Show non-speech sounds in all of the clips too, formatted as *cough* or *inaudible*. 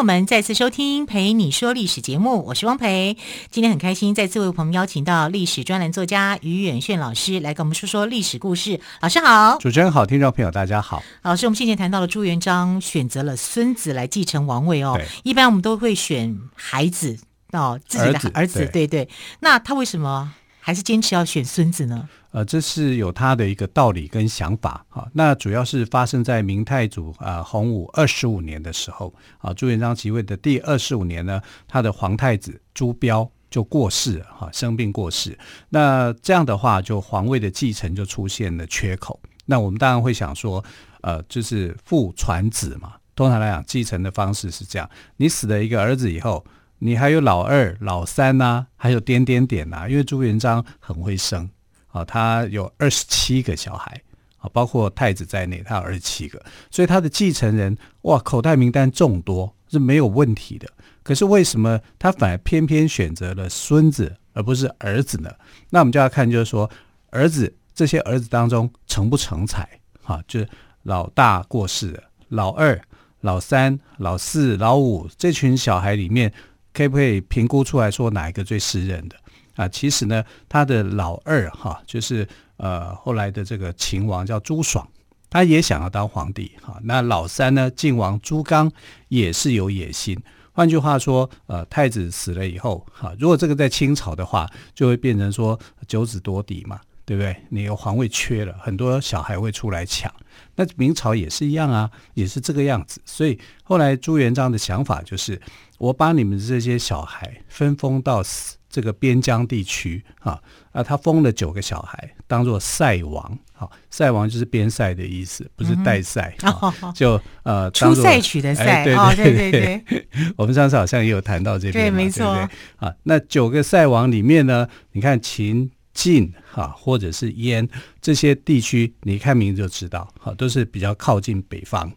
友们再次收听《陪你说历史》节目，我是汪培。今天很开心，再次为朋友们邀请到历史专栏作家于远炫老师来跟我们说说历史故事。老师好，主持人好，听众朋友大家好。老师，我们先前谈到了朱元璋选择了孙子来继承王位哦。一般我们都会选孩子哦，自己的儿子，对对。那他为什么还是坚持要选孙子呢？呃，这是有他的一个道理跟想法哈。那主要是发生在明太祖啊洪武二十五年的时候啊，朱元璋即位的第二十五年呢，他的皇太子朱标就过世了哈，生病过世。那这样的话，就皇位的继承就出现了缺口。那我们当然会想说，呃，就是父传子嘛。通常来讲，继承的方式是这样：你死了一个儿子以后，你还有老二、老三呐、还有点点点呐、因为朱元璋很会生。啊，他有二十七个小孩，啊，包括太子在内，他有二十七个，所以他的继承人哇，口袋名单众多是没有问题的。可是为什么他反而偏偏选择了孙子而不是儿子呢？那我们就要看，就是说儿子这些儿子当中成不成才？哈，就是老大过世了，老二、老三、老四、老五这群小孩里面，可不可以评估出来说哪一个最适任的？啊，其实呢，他的老二哈，就是呃后来的这个秦王叫朱爽，他也想要当皇帝哈。那老三呢，晋王朱刚也是有野心。换句话说，呃，太子死了以后哈，如果这个在清朝的话，就会变成说九子夺嫡嘛，对不对？你有皇位缺了，很多小孩会出来抢。那明朝也是一样啊，也是这个样子。所以后来朱元璋的想法就是，我把你们这些小孩分封到死。这个边疆地区啊，啊，他封了九个小孩，当做塞王。好、啊，塞王就是边塞的意思，不是代赛、嗯啊。就呃，出塞曲的塞。哎、对对对对，对，对 *laughs* 我们上次好像也有谈到这边，对，没错。对对啊，那九个塞王里面呢，你看秦、晋哈、啊，或者是燕这些地区，你看名字就知道，好、啊，都是比较靠近北方，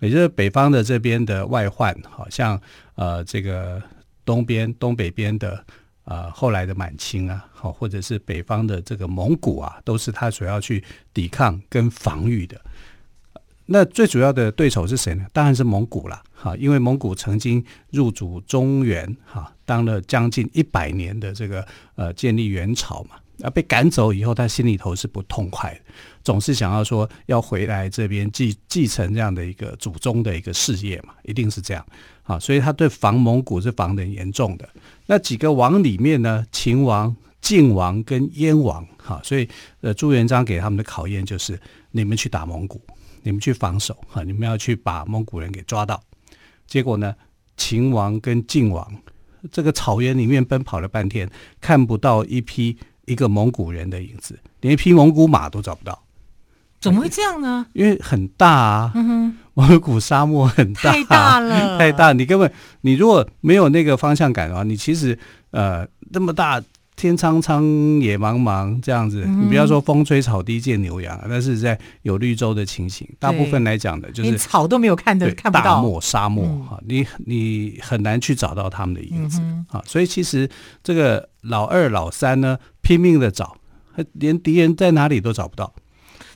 也就是北方的这边的外患，好、像呃这个东边、东北边的。呃，后来的满清啊，好，或者是北方的这个蒙古啊，都是他所要去抵抗跟防御的。那最主要的对手是谁呢？当然是蒙古了，哈，因为蒙古曾经入主中原，哈，当了将近一百年的这个呃建立元朝嘛，啊，被赶走以后，他心里头是不痛快的，总是想要说要回来这边继继承这样的一个祖宗的一个事业嘛，一定是这样。啊，所以他对防蒙古是防得很严重的。那几个王里面呢，秦王、晋王跟燕王，哈，所以呃，朱元璋给他们的考验就是：你们去打蒙古，你们去防守，哈，你们要去把蒙古人给抓到。结果呢，秦王跟晋王这个草原里面奔跑了半天，看不到一匹一个蒙古人的影子，连一匹蒙古马都找不到。怎么会这样呢？因为很大啊，蒙古沙漠很大，太大了，*laughs* 太大。你根本你如果没有那个方向感的话，你其实呃那么大天苍苍野茫茫这样子，嗯、你不要说风吹草低见牛羊，那是在有绿洲的情形。大部分来讲的就是草都没有看的，看不到大漠沙漠哈、嗯，你你很难去找到他们的影子啊、嗯。所以其实这个老二老三呢，拼命的找，连敌人在哪里都找不到。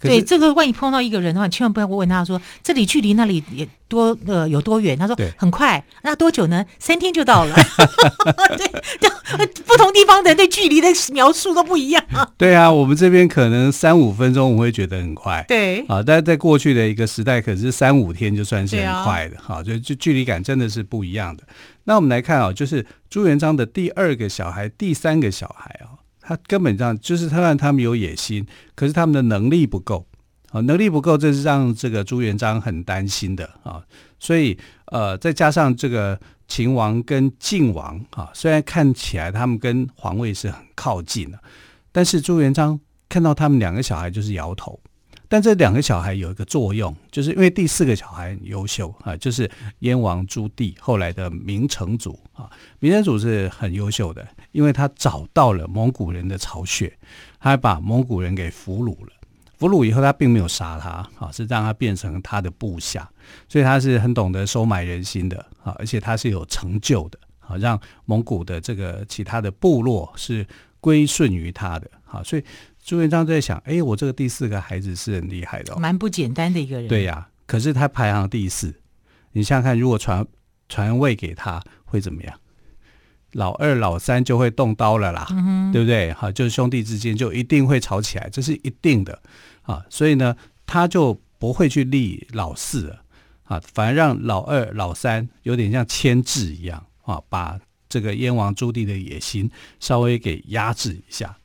对，这个万一碰到一个人的话，你千万不要问他说，这里距离那里也多呃有多远？他说很快，那多久呢？三天就到了。*laughs* 对，不同地方的人对距离的描述都不一样。对啊，我们这边可能三五分钟我会觉得很快，对啊，但是在过去的一个时代，可是三五天就算是很快的，哈、啊，就就距离感真的是不一样的。那我们来看啊，就是朱元璋的第二个小孩、第三个小孩啊。他根本上就是他让他们有野心，可是他们的能力不够啊，能力不够，这是让这个朱元璋很担心的啊。所以呃，再加上这个秦王跟晋王啊，虽然看起来他们跟皇位是很靠近的，但是朱元璋看到他们两个小孩就是摇头，但这两个小孩有一个作用，就是因为第四个小孩很优秀啊，就是燕王朱棣后来的明成祖啊。明成祖是很优秀的，因为他找到了蒙古人的巢穴，他还把蒙古人给俘虏了。俘虏以后，他并没有杀他啊，是让他变成他的部下，所以他是很懂得收买人心的啊，而且他是有成就的啊，让蒙古的这个其他的部落是归顺于他的啊，所以。朱元璋在想：哎，我这个第四个孩子是很厉害的，哦，蛮不简单的一个人。对呀，啊，可是他排行第四，你想想看，如果传传位给他，会怎么样？老二、老三就会动刀了啦，嗯、对不对？好，就是兄弟之间就一定会吵起来，这是一定的啊。所以呢，他就不会去立老四了啊，反而让老二、老三有点像牵制一样啊，把这个燕王朱棣的野心稍微给压制一下。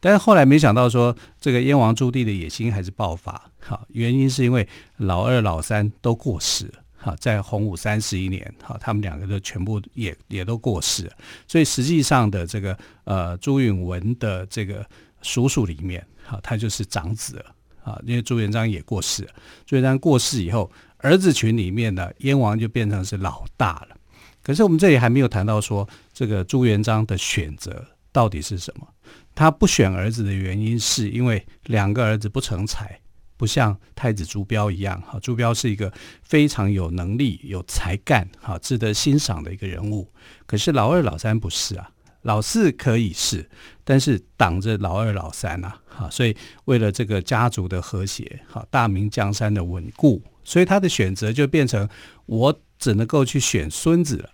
但是后来没想到说，这个燕王朱棣的野心还是爆发。好，原因是因为老二、老三都过世了。好，在洪武三十一年，好，他们两个都全部也也都过世了。所以实际上的这个呃朱允文的这个叔叔里面，好，他就是长子了。啊，因为朱元璋也过世了。朱元璋过世以后，儿子群里面呢，燕王就变成是老大了。可是我们这里还没有谈到说，这个朱元璋的选择到底是什么？他不选儿子的原因，是因为两个儿子不成才，不像太子朱标一样。哈，朱标是一个非常有能力、有才干、哈，值得欣赏的一个人物。可是老二、老三不是啊，老四可以是，但是挡着老二、老三啊，哈，所以为了这个家族的和谐，哈，大明江山的稳固，所以他的选择就变成我只能够去选孙子了。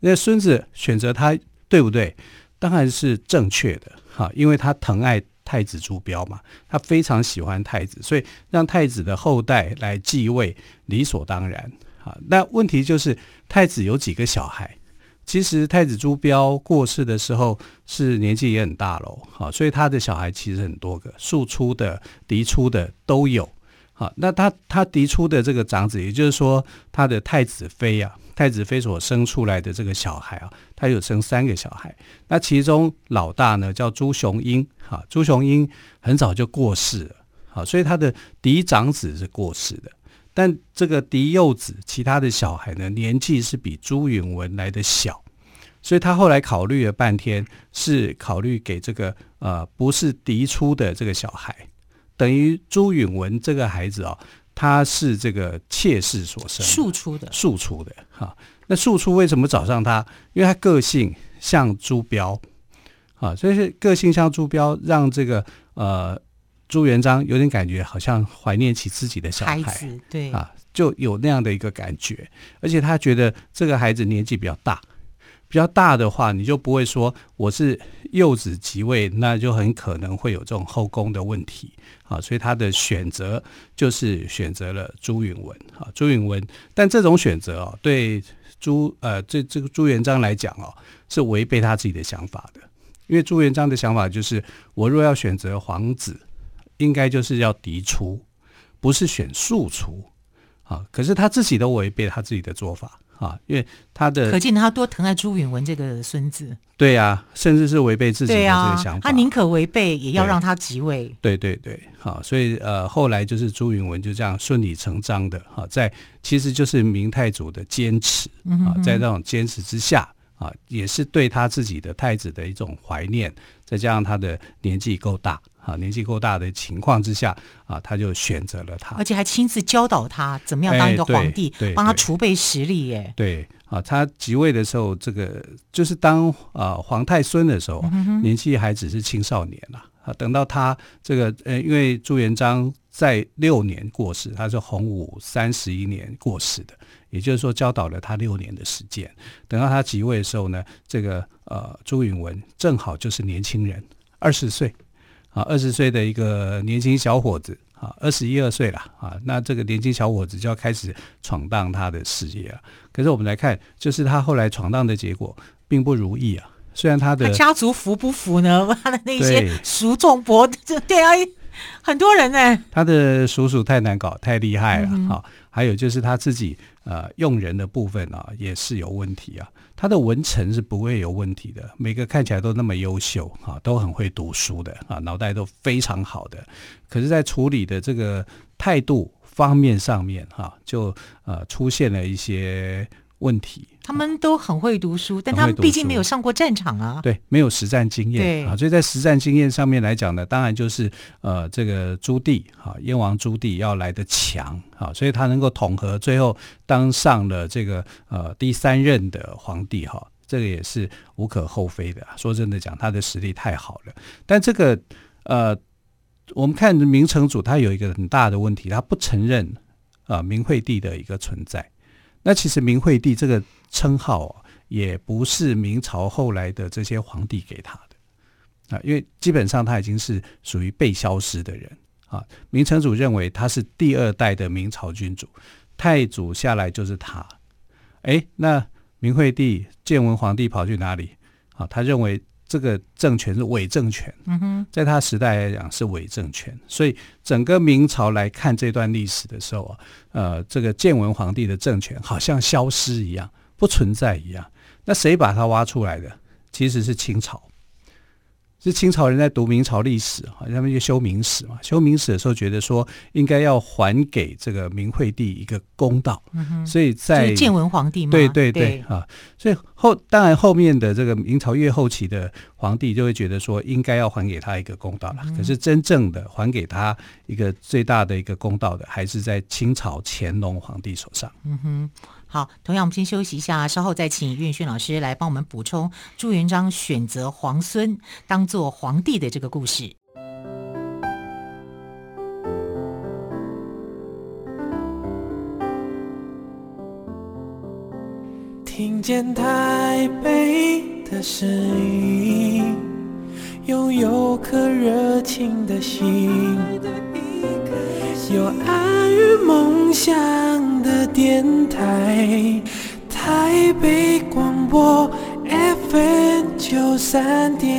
那孙子选择他对不对？当然是正确的。哈，因为他疼爱太子朱标嘛，他非常喜欢太子，所以让太子的后代来继位理所当然。好，那问题就是太子有几个小孩？其实太子朱标过世的时候是年纪也很大了，好，所以他的小孩其实很多个，庶出的、嫡出的都有。好，那他他嫡出的这个长子，也就是说他的太子妃啊。太子妃所生出来的这个小孩啊，他有生三个小孩。那其中老大呢叫朱雄英，哈，朱雄英很早就过世了，好，所以他的嫡长子是过世的。但这个嫡幼子，其他的小孩呢，年纪是比朱允文来的小，所以他后来考虑了半天，是考虑给这个呃不是嫡出的这个小孩，等于朱允文这个孩子啊。他是这个妾室所生，庶出的，庶出的哈。那庶出为什么找上他？因为他个性像朱标，啊，所以是个性像朱标，让这个呃朱元璋有点感觉，好像怀念起自己的小孩，孩子对啊，就有那样的一个感觉。而且他觉得这个孩子年纪比较大，比较大的话，你就不会说我是幼子即位，那就很可能会有这种后宫的问题。啊，所以他的选择就是选择了朱允文。啊，朱允文，但这种选择哦，对朱呃这这个朱元璋来讲哦，是违背他自己的想法的。因为朱元璋的想法就是，我若要选择皇子，应该就是要嫡出，不是选庶出。啊，可是他自己都违背他自己的做法。啊，因为他的可见他多疼爱朱允文这个孙子，对呀、啊，甚至是违背自己的这个想法，啊、他宁可违背也要让他即位。对对对，好，所以呃，后来就是朱允文就这样顺理成章的哈，在其实就是明太祖的坚持啊，在这种坚持之下啊，也是对他自己的太子的一种怀念，再加上他的年纪够大。啊，年纪够大的情况之下，啊，他就选择了他，而且还亲自教导他怎么样当一个皇帝，哎、帮他储备实力耶。对，啊，他即位的时候，这个就是当啊皇太孙的时候，嗯、年纪还只是青少年了。啊，等到他这个呃，因为朱元璋在六年过世，他是洪武三十一年过世的，也就是说教导了他六年的时间。等到他即位的时候呢，这个呃朱允文正好就是年轻人，二十岁。啊，二十岁的一个年轻小伙子，啊，二十一二岁了，啊，那这个年轻小伙子就要开始闯荡他的事业了。可是我们来看，就是他后来闯荡的结果并不如意啊。虽然他的他家族服不服呢？*laughs* 他的那些叔仲伯，*laughs* 对啊，很多人呢。他的叔叔太难搞，太厉害了。好、嗯，还有就是他自己呃用人的部分啊，也是有问题啊。他的文臣是不会有问题的，每个看起来都那么优秀啊，都很会读书的啊，脑袋都非常好的。可是，在处理的这个态度方面上面哈，就呃出现了一些问题。他们都很会读书，但他们毕竟没有上过战场啊。对，没有实战经验。对啊，所以在实战经验上面来讲呢，当然就是呃，这个朱棣哈，燕王朱棣要来的强啊，所以他能够统合，最后当上了这个呃第三任的皇帝哈，这个也是无可厚非的。说真的讲，他的实力太好了。但这个呃，我们看明成祖他有一个很大的问题，他不承认啊、呃、明惠帝的一个存在。那其实明惠帝这个称号啊，也不是明朝后来的这些皇帝给他的啊，因为基本上他已经是属于被消失的人啊。明成祖认为他是第二代的明朝君主，太祖下来就是他。哎，那明惠帝建文皇帝跑去哪里啊？他认为。这个政权是伪政权，在他时代来讲是伪政权，所以整个明朝来看这段历史的时候啊，呃，这个建文皇帝的政权好像消失一样，不存在一样。那谁把他挖出来的？其实是清朝。是清朝人在读明朝历史，好像他们就修明史嘛。修明史的时候，觉得说应该要还给这个明惠帝一个公道，嗯、所以在建文皇帝嘛，对对对啊，所以后当然后面的这个明朝越后期的皇帝就会觉得说应该要还给他一个公道了。嗯、可是真正的还给他一个最大的一个公道的，还是在清朝乾隆皇帝手上。嗯哼。好，同样我们先休息一下，稍后再请岳轩老师来帮我们补充朱元璋选择皇孙当做皇帝的这个故事。听见台北的声音，拥有颗热情的心，有爱与梦想的电台，台北广播 FM 九三点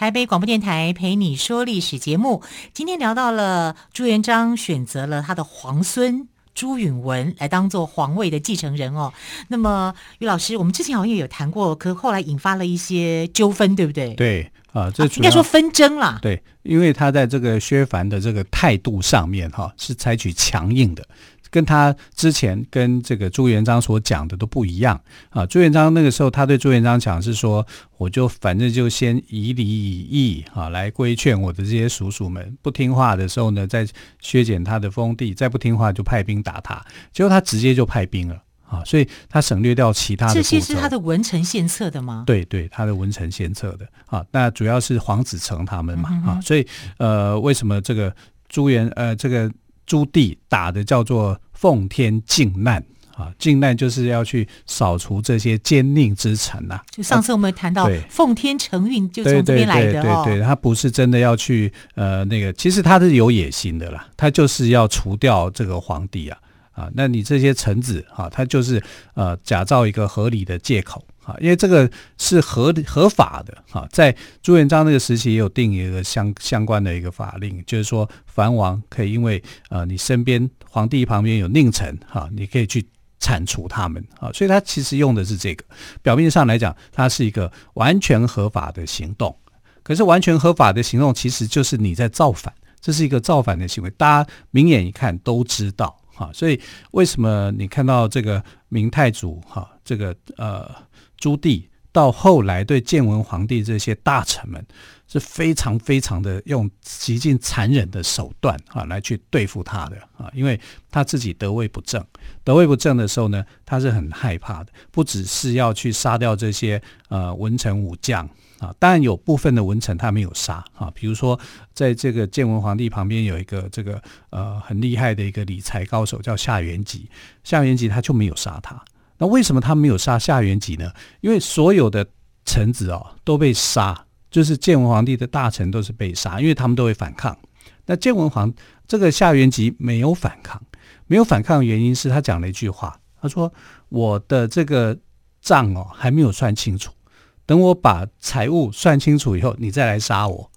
台北广播电台陪你说历史节目，今天聊到了朱元璋选择了他的皇孙朱允炆来当做皇位的继承人哦。那么于老师，我们之前好像也有谈过，可后来引发了一些纠纷，对不对？对啊，这应该说纷争啦。对，因为他在这个削藩的这个态度上面哈，是采取强硬的。跟他之前跟这个朱元璋所讲的都不一样啊！朱元璋那个时候，他对朱元璋讲是说，我就反正就先以礼以义啊来规劝我的这些叔叔们，不听话的时候呢，再削减他的封地，再不听话就派兵打他。结果他直接就派兵了啊！所以他省略掉其他的。这些是他的文臣献策的吗？对对，他的文臣献策的啊。那主要是黄子成他们嘛啊，所以呃，为什么这个朱元呃这个？朱棣打的叫做奉天靖难啊，靖难就是要去扫除这些奸佞之臣呐、啊。就上次我们谈到奉天承运，就从这边来的哦。对对，对，对，对他不是真的要去呃那个，其实他是有野心的啦，他就是要除掉这个皇帝啊啊，那你这些臣子啊，他就是呃假造一个合理的借口啊。因为这个是合合法的哈，在朱元璋那个时期也有定一个相相关的一个法令，就是说藩王可以因为呃你身边皇帝旁边有佞臣哈，你可以去铲除他们啊，所以他其实用的是这个，表面上来讲，它是一个完全合法的行动。可是完全合法的行动其实就是你在造反，这是一个造反的行为，大家明眼一看都知道啊。所以为什么你看到这个明太祖哈，这个呃。朱棣到后来对建文皇帝这些大臣们是非常非常的用极尽残忍的手段啊来去对付他的啊，因为他自己得位不正，得位不正的时候呢，他是很害怕的，不只是要去杀掉这些呃文臣武将啊，当然有部分的文臣他没有杀啊，比如说在这个建文皇帝旁边有一个这个呃很厉害的一个理财高手叫夏元吉，夏元吉他就没有杀他。那为什么他没有杀夏元吉呢？因为所有的臣子哦都被杀，就是建文皇帝的大臣都是被杀，因为他们都会反抗。那建文皇这个夏元吉没有反抗，没有反抗的原因是他讲了一句话，他说：“我的这个账哦还没有算清楚，等我把财务算清楚以后，你再来杀我。”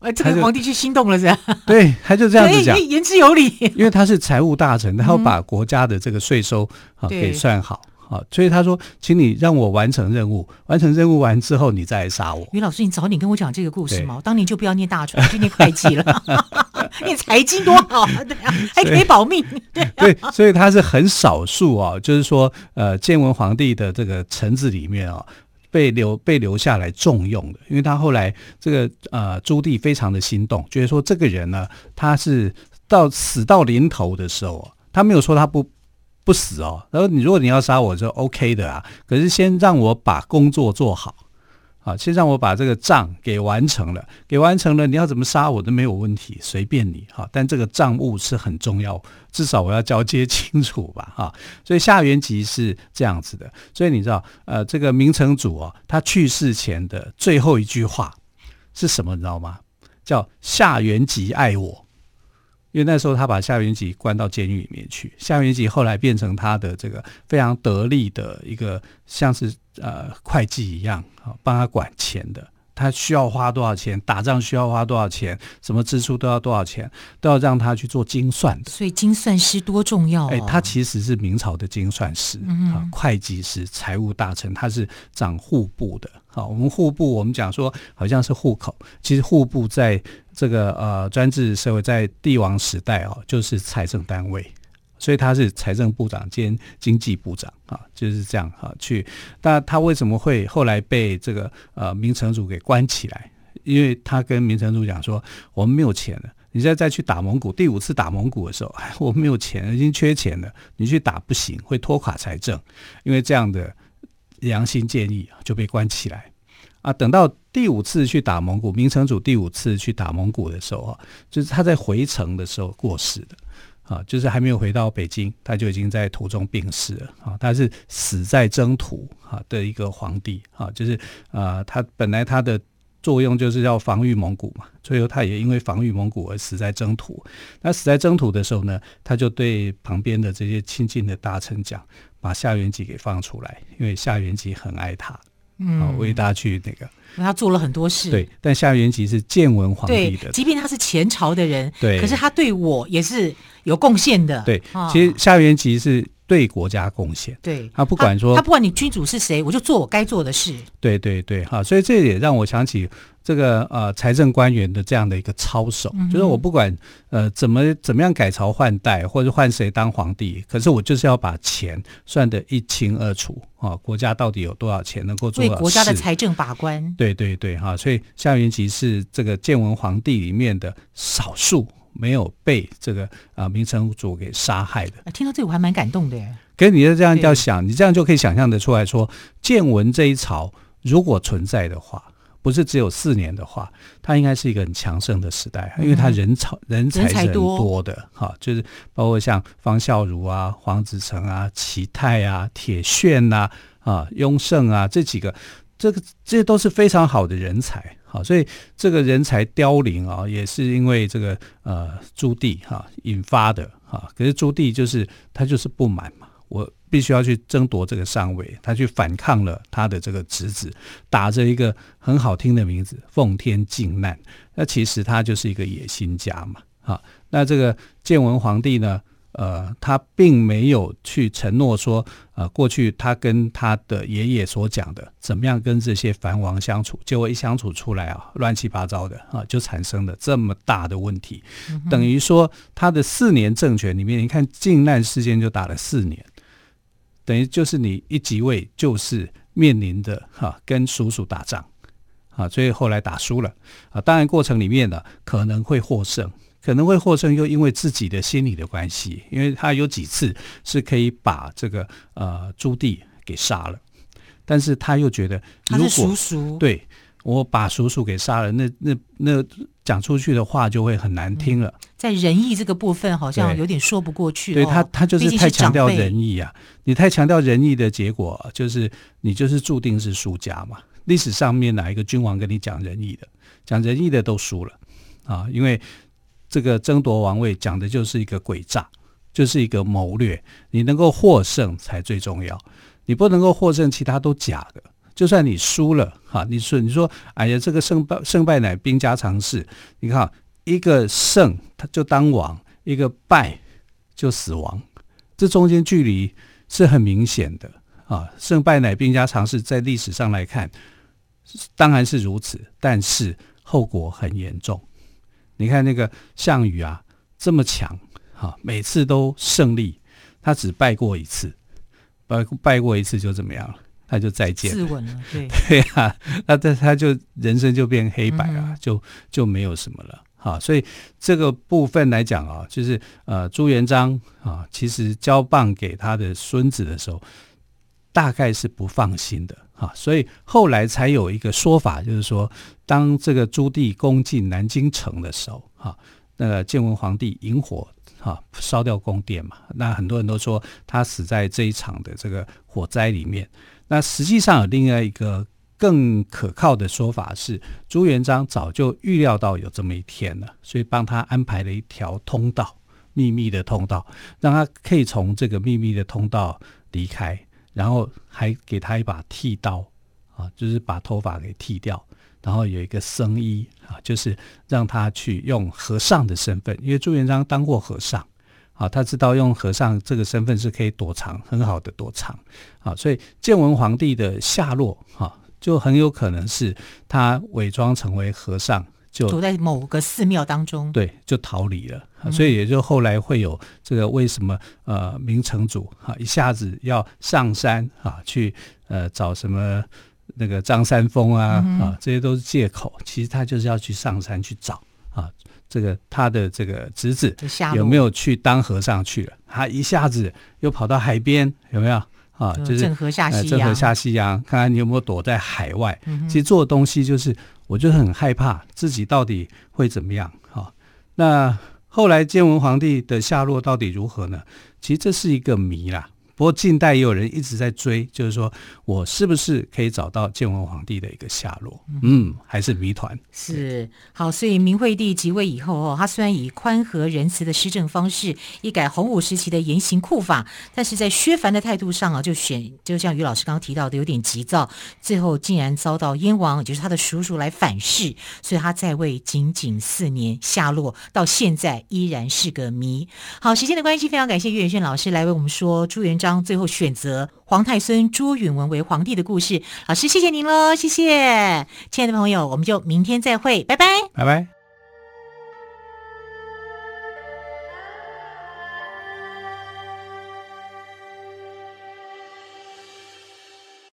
哎，这个皇帝就心动了是吧？对，他就这样子讲，*laughs* 言之有理。因为他是财务大臣，他要把国家的这个税收啊给算好。好，所以他说，请你让我完成任务，完成任务完之后，你再来杀我。于老师，你早点跟我讲这个故事嘛，我当年就不要念大传，就念会计了，*laughs* 念财经多好啊，对啊，还可以保命。对，对，所以他是很少数啊，就是说，呃，建文皇帝的这个臣子里面啊，被留被留下来重用的，因为他后来这个呃朱棣非常的心动，觉得说这个人呢，他是到死到临头的时候，他没有说他不。不死哦，然后你如果你要杀我就 OK 的啊，可是先让我把工作做好，啊，先让我把这个账给完成了，给完成了，你要怎么杀我都没有问题，随便你哈。但这个账务是很重要，至少我要交接清楚吧，哈。所以夏元吉是这样子的，所以你知道，呃，这个明成祖啊，他去世前的最后一句话是什么？你知道吗？叫夏元吉爱我。因为那时候他把夏云吉关到监狱里面去，夏云吉后来变成他的这个非常得力的一个，像是呃会计一样啊，帮他管钱的。他需要花多少钱，打仗需要花多少钱，什么支出都要多少钱，都要让他去做精算的。所以精算师多重要啊！哎，他其实是明朝的精算师啊，会计师、财务大臣，他是掌户部的。好，我们户部，我们讲说好像是户口，其实户部在这个呃专制社会，在帝王时代哦，就是财政单位，所以他是财政部长兼经济部长啊，就是这样哈。去，那他为什么会后来被这个呃明成祖给关起来？因为他跟明成祖讲说，我们没有钱了，你现在再去打蒙古，第五次打蒙古的时候，*laughs* 我们没有钱，已经缺钱了，你去打不行，会拖垮财政，因为这样的。良心建议就被关起来啊！等到第五次去打蒙古，明成祖第五次去打蒙古的时候啊，就是他在回程的时候过世的啊，就是还没有回到北京，他就已经在途中病逝了啊。他是死在征途啊的一个皇帝啊，就是啊，他本来他的作用就是要防御蒙古嘛，最后他也因为防御蒙古而死在征途。那死在征途的时候呢，他就对旁边的这些亲近的大臣讲。把夏元吉给放出来，因为夏元吉很爱他，嗯，为大家去那个，他做了很多事。对，但夏元吉是建文皇帝的，即便他是前朝的人，对，可是他对我也是有贡献的。对，其实夏元吉是对国家贡献。对，他不管说，他不管你君主是谁，我就做我该做的事。对对对，哈，所以这也让我想起。这个呃，财政官员的这样的一个操守，嗯、就是我不管呃怎么怎么样改朝换代，或者换谁当皇帝，可是我就是要把钱算得一清二楚啊！国家到底有多少钱能够做？为国家的财政把关。对对对哈，所以夏元吉是这个建文皇帝里面的少数没有被这个啊明成祖给杀害的。听到这个我还蛮感动的耶。可是你就这样要想，你这样就可以想象得出来说，建文这一朝如果存在的话。不是只有四年的话，它应该是一个很强盛的时代，因为它人才人才是很多的哈，就是包括像方孝孺啊、黄子成啊、齐泰啊、铁铉呐啊、雍盛啊这几个，这个这些都是非常好的人才，好，所以这个人才凋零啊，也是因为这个呃朱棣哈引发的哈，可是朱棣就是他就是不满嘛，我。必须要去争夺这个上位，他去反抗了他的这个侄子，打着一个很好听的名字“奉天靖难”，那其实他就是一个野心家嘛。好，那这个建文皇帝呢，呃，他并没有去承诺说，呃，过去他跟他的爷爷所讲的怎么样跟这些藩王相处，结果一相处出来啊，乱七八糟的啊，就产生了这么大的问题。嗯、等于说，他的四年政权里面，你看靖难事件就打了四年。等于就是你一即位，就是面临的哈跟叔叔打仗，啊，所以后来打输了啊。当然过程里面呢可能会获胜，可能会获胜，又因为自己的心理的关系，因为他有几次是可以把这个呃朱棣给杀了，但是他又觉得如果叔叔对我把叔叔给杀了，那那那讲出去的话就会很难听了。嗯、在仁义这个部分，好像有点说不过去。对，对他，他就是太强调仁义啊！你太强调仁义的结果，就是你就是注定是输家嘛。历史上面哪一个君王跟你讲仁义的？讲仁义的都输了啊！因为这个争夺王位讲的就是一个诡诈，就是一个谋略。你能够获胜才最重要，你不能够获胜，其他都假的。就算你输了，哈，你说你说，哎呀，这个胜败胜败乃兵家常事。你看，一个胜他就当王，一个败就死亡，这中间距离是很明显的啊。胜败乃兵家常事，在历史上来看，当然是如此，但是后果很严重。你看那个项羽啊，这么强，哈，每次都胜利，他只败过一次，败败过一次就怎么样了？他就再见，自刎了，对。*laughs* 对啊，那他他就人生就变黑白啊，嗯、就就没有什么了，哈，所以这个部分来讲啊，就是呃朱元璋啊，其实交棒给他的孙子的时候，大概是不放心的，啊，所以后来才有一个说法，就是说，当这个朱棣攻进南京城的时候，哈，那个建文皇帝引火。啊，烧掉宫殿嘛，那很多人都说他死在这一场的这个火灾里面。那实际上有另外一个更可靠的说法是，朱元璋早就预料到有这么一天了，所以帮他安排了一条通道，秘密的通道，让他可以从这个秘密的通道离开，然后还给他一把剃刀，啊，就是把头发给剃掉。然后有一个僧衣啊，就是让他去用和尚的身份，因为朱元璋当过和尚，啊，他知道用和尚这个身份是可以躲藏，很好的躲藏，啊，所以建文皇帝的下落，哈，就很有可能是他伪装成为和尚，就躲在某个寺庙当中，对，就逃离了，所以也就后来会有这个为什么呃明成祖哈一下子要上山啊去呃找什么。那个张三丰啊、嗯、啊，这些都是借口。其实他就是要去上山去找啊，这个他的这个侄子有没有去当和尚去了？他一下子又跑到海边，有没有啊？就是郑和下西洋，郑和下西洋，看看你有没有躲在海外。嗯、其实做的东西就是，我就很害怕自己到底会怎么样。哈、那后来建文皇帝的下落到底如何呢？其实这是一个谜啦。不过近代也有人一直在追，就是说我是不是可以找到建文皇帝的一个下落？嗯，还是谜团。是好，所以明惠帝即位以后哦，他虽然以宽和仁慈的施政方式，一改洪武时期的严刑酷法，但是在削藩的态度上啊，就选就像于老师刚刚提到的，有点急躁，最后竟然遭到燕王，也就是他的叔叔来反噬，所以他在位仅仅四年，下落到现在依然是个谜。好，时间的关系，非常感谢岳远炫老师来为我们说朱元璋最后选择皇太孙朱允文为皇帝的故事，老师谢谢您喽，谢谢，亲爱的朋友，我们就明天再会，拜拜，拜拜。